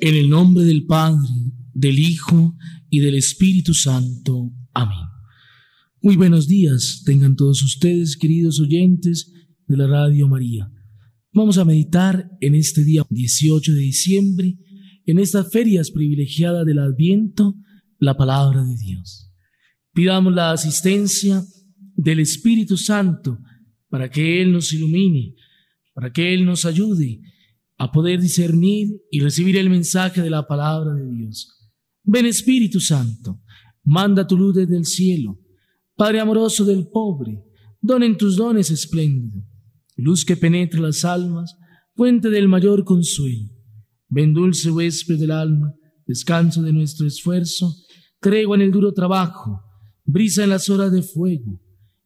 En el nombre del Padre, del Hijo y del Espíritu Santo. Amén. Muy buenos días tengan todos ustedes, queridos oyentes de la Radio María. Vamos a meditar en este día 18 de diciembre, en estas ferias privilegiadas del Adviento, la palabra de Dios. Pidamos la asistencia del Espíritu Santo para que Él nos ilumine, para que Él nos ayude a poder discernir y recibir el mensaje de la palabra de Dios. Ven Espíritu Santo, manda tu luz desde el cielo. Padre amoroso del pobre, donen tus dones espléndido, luz que penetra las almas, fuente del mayor consuelo. Ven dulce huésped del alma, descanso de nuestro esfuerzo, tregua en el duro trabajo, brisa en las horas de fuego,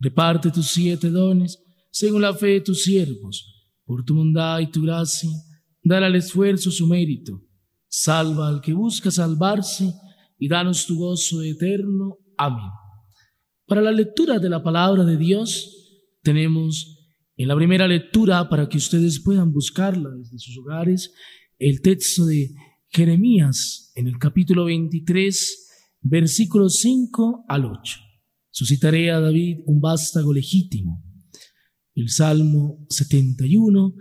Reparte tus siete dones según la fe de tus siervos por tu bondad y tu gracia, dar al esfuerzo su mérito. Salva al que busca salvarse y danos tu gozo eterno. Amén. Para la lectura de la palabra de Dios, tenemos en la primera lectura, para que ustedes puedan buscarla desde sus hogares, el texto de Jeremías en el capítulo 23, versículos 5 al 8. Suscitaré a David un vástago legítimo el Salmo 71,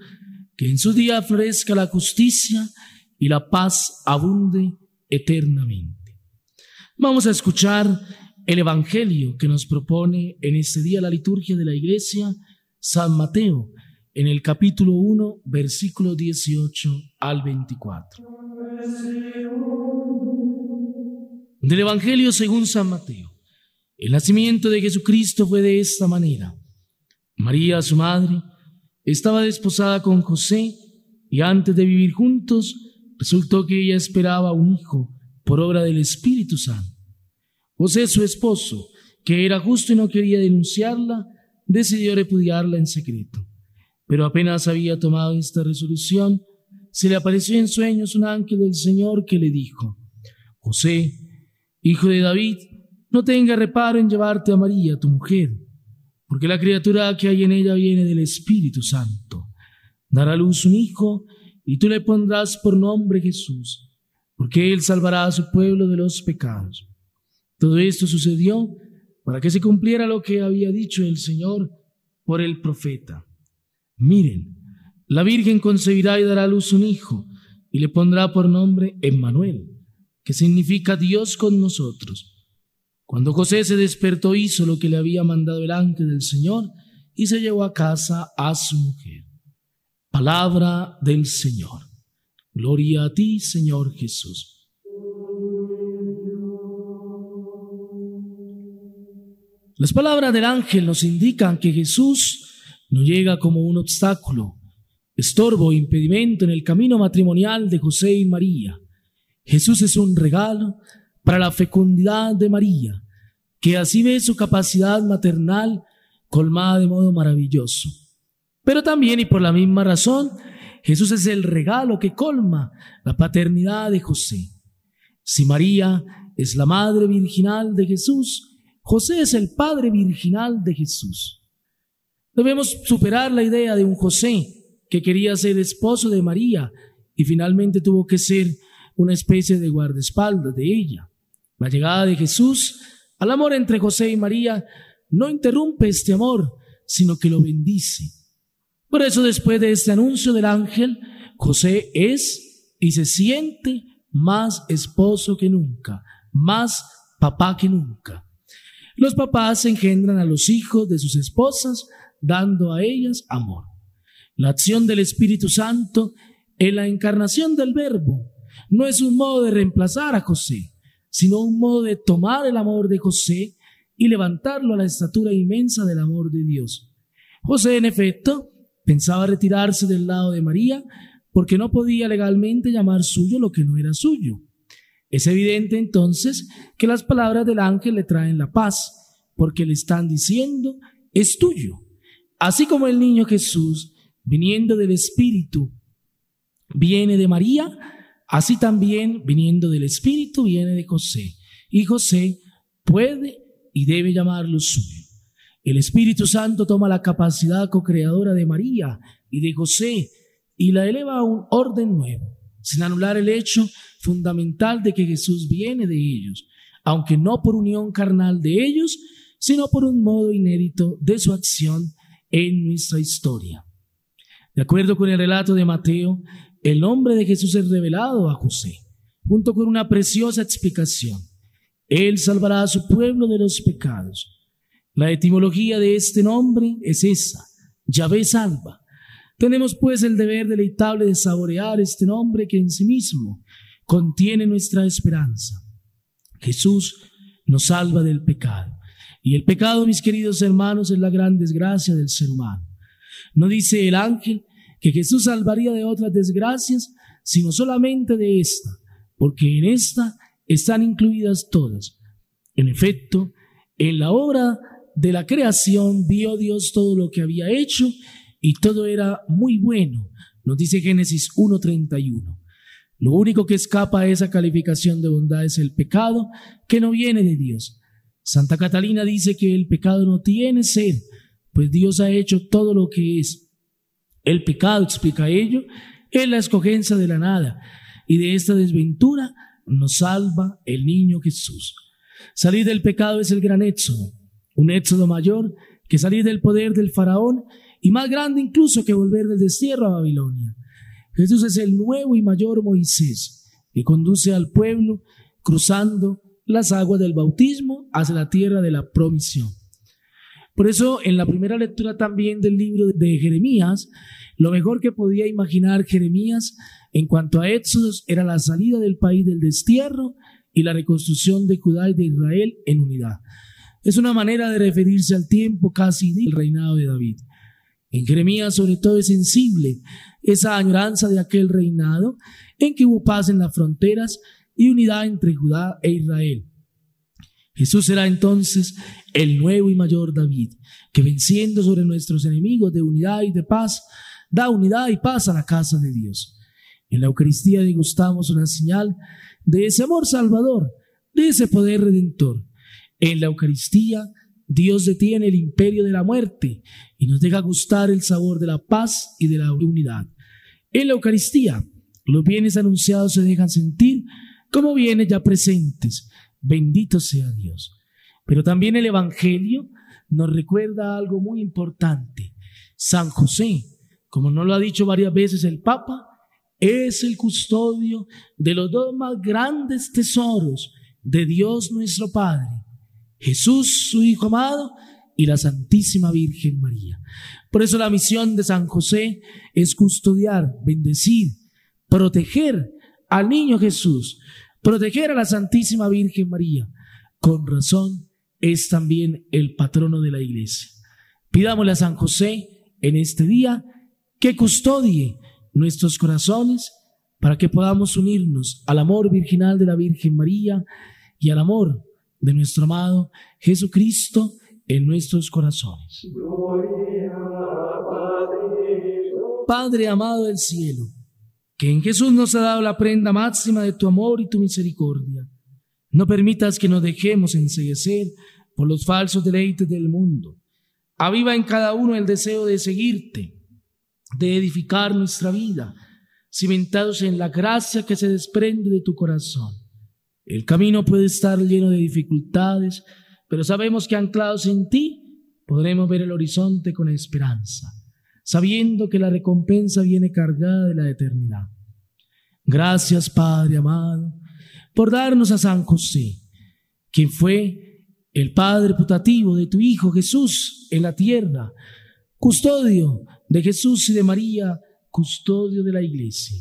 que en su día florezca la justicia y la paz abunde eternamente. Vamos a escuchar el Evangelio que nos propone en este día la liturgia de la Iglesia, San Mateo, en el capítulo 1, versículo 18 al 24. Del Evangelio según San Mateo. El nacimiento de Jesucristo fue de esta manera. María, su madre, estaba desposada con José y antes de vivir juntos resultó que ella esperaba un hijo por obra del Espíritu Santo. José, su esposo, que era justo y no quería denunciarla, decidió repudiarla en secreto. Pero apenas había tomado esta resolución, se le apareció en sueños un ángel del Señor que le dijo, José, hijo de David, no tenga reparo en llevarte a María, tu mujer porque la criatura que hay en ella viene del Espíritu Santo. Dará a luz un hijo y tú le pondrás por nombre Jesús, porque él salvará a su pueblo de los pecados. Todo esto sucedió para que se cumpliera lo que había dicho el Señor por el profeta. Miren, la Virgen concebirá y dará a luz un hijo y le pondrá por nombre Emmanuel, que significa Dios con nosotros. Cuando José se despertó hizo lo que le había mandado el ángel del Señor y se llevó a casa a su mujer. Palabra del Señor. Gloria a ti, Señor Jesús. Las palabras del ángel nos indican que Jesús no llega como un obstáculo, estorbo o impedimento en el camino matrimonial de José y María. Jesús es un regalo para la fecundidad de María, que así ve su capacidad maternal colmada de modo maravilloso. Pero también y por la misma razón, Jesús es el regalo que colma la paternidad de José. Si María es la madre virginal de Jesús, José es el padre virginal de Jesús. Debemos superar la idea de un José que quería ser esposo de María y finalmente tuvo que ser una especie de guardaespaldas de ella. La llegada de Jesús al amor entre José y María no interrumpe este amor, sino que lo bendice. Por eso después de este anuncio del ángel, José es y se siente más esposo que nunca, más papá que nunca. Los papás engendran a los hijos de sus esposas, dando a ellas amor. La acción del Espíritu Santo en la encarnación del Verbo no es un modo de reemplazar a José, sino un modo de tomar el amor de José y levantarlo a la estatura inmensa del amor de Dios. José, en efecto, Pensaba retirarse del lado de María porque no podía legalmente llamar suyo lo que no era suyo. Es evidente entonces que las palabras del ángel le traen la paz, porque le están diciendo, es tuyo. Así como el niño Jesús, viniendo del Espíritu, viene de María, así también viniendo del Espíritu viene de José. Y José puede y debe llamarlo suyo. El Espíritu Santo toma la capacidad co-creadora de María y de José y la eleva a un orden nuevo, sin anular el hecho fundamental de que Jesús viene de ellos, aunque no por unión carnal de ellos, sino por un modo inédito de su acción en nuestra historia. De acuerdo con el relato de Mateo, el nombre de Jesús es revelado a José, junto con una preciosa explicación. Él salvará a su pueblo de los pecados. La etimología de este nombre es esa, Yahvé salva. Tenemos pues el deber deleitable de saborear este nombre que en sí mismo contiene nuestra esperanza. Jesús nos salva del pecado. Y el pecado, mis queridos hermanos, es la gran desgracia del ser humano. No dice el ángel que Jesús salvaría de otras desgracias, sino solamente de esta, porque en esta están incluidas todas. En efecto, en la obra de la creación vio Dios todo lo que había hecho y todo era muy bueno, nos dice Génesis 1.31. Lo único que escapa a esa calificación de bondad es el pecado que no viene de Dios. Santa Catalina dice que el pecado no tiene ser, pues Dios ha hecho todo lo que es. El pecado, explica ello, es la escogencia de la nada, y de esta desventura nos salva el niño Jesús. Salir del pecado es el gran éxodo, un éxodo mayor que salir del poder del faraón y más grande incluso que volver del destierro a Babilonia. Jesús es el nuevo y mayor Moisés que conduce al pueblo cruzando las aguas del bautismo hacia la tierra de la provisión. Por eso, en la primera lectura también del libro de Jeremías, lo mejor que podía imaginar Jeremías en cuanto a Éxodos era la salida del país del destierro y la reconstrucción de Judá y de Israel en unidad. Es una manera de referirse al tiempo casi del reinado de David. En Jeremías sobre todo es sensible esa añoranza de aquel reinado en que hubo paz en las fronteras y unidad entre Judá e Israel. Jesús será entonces el nuevo y mayor David, que venciendo sobre nuestros enemigos de unidad y de paz, da unidad y paz a la casa de Dios. En la Eucaristía degustamos una señal de ese amor salvador, de ese poder redentor. En la Eucaristía Dios detiene el imperio de la muerte y nos deja gustar el sabor de la paz y de la unidad. En la Eucaristía, los bienes anunciados se dejan sentir como bienes ya presentes, Bendito sea Dios. Pero también el Evangelio nos recuerda algo muy importante. San José, como nos lo ha dicho varias veces el Papa, es el custodio de los dos más grandes tesoros de Dios nuestro Padre, Jesús su Hijo amado y la Santísima Virgen María. Por eso la misión de San José es custodiar, bendecir, proteger al niño Jesús, proteger a la Santísima Virgen María. Con razón es también el patrono de la iglesia. Pidámosle a San José en este día que custodie nuestros corazones para que podamos unirnos al amor virginal de la Virgen María y al amor de nuestro amado Jesucristo en nuestros corazones. Padre amado del cielo, que en Jesús nos ha dado la prenda máxima de tu amor y tu misericordia. No permitas que nos dejemos enseguecer por los falsos deleites del mundo. Aviva en cada uno el deseo de seguirte, de edificar nuestra vida, cimentados en la gracia que se desprende de tu corazón. El camino puede estar lleno de dificultades, pero sabemos que anclados en ti podremos ver el horizonte con esperanza sabiendo que la recompensa viene cargada de la eternidad. Gracias, Padre amado, por darnos a San José, quien fue el Padre putativo de tu Hijo Jesús en la tierra, custodio de Jesús y de María, custodio de la Iglesia.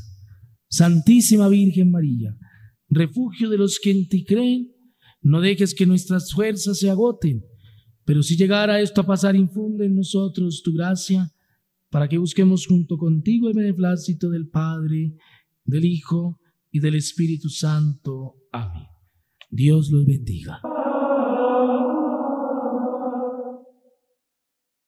Santísima Virgen María, refugio de los que en ti creen, no dejes que nuestras fuerzas se agoten, pero si llegara esto a pasar, infunde en nosotros tu gracia para que busquemos junto contigo el beneplácito del Padre, del Hijo y del Espíritu Santo. Amén. Dios los bendiga.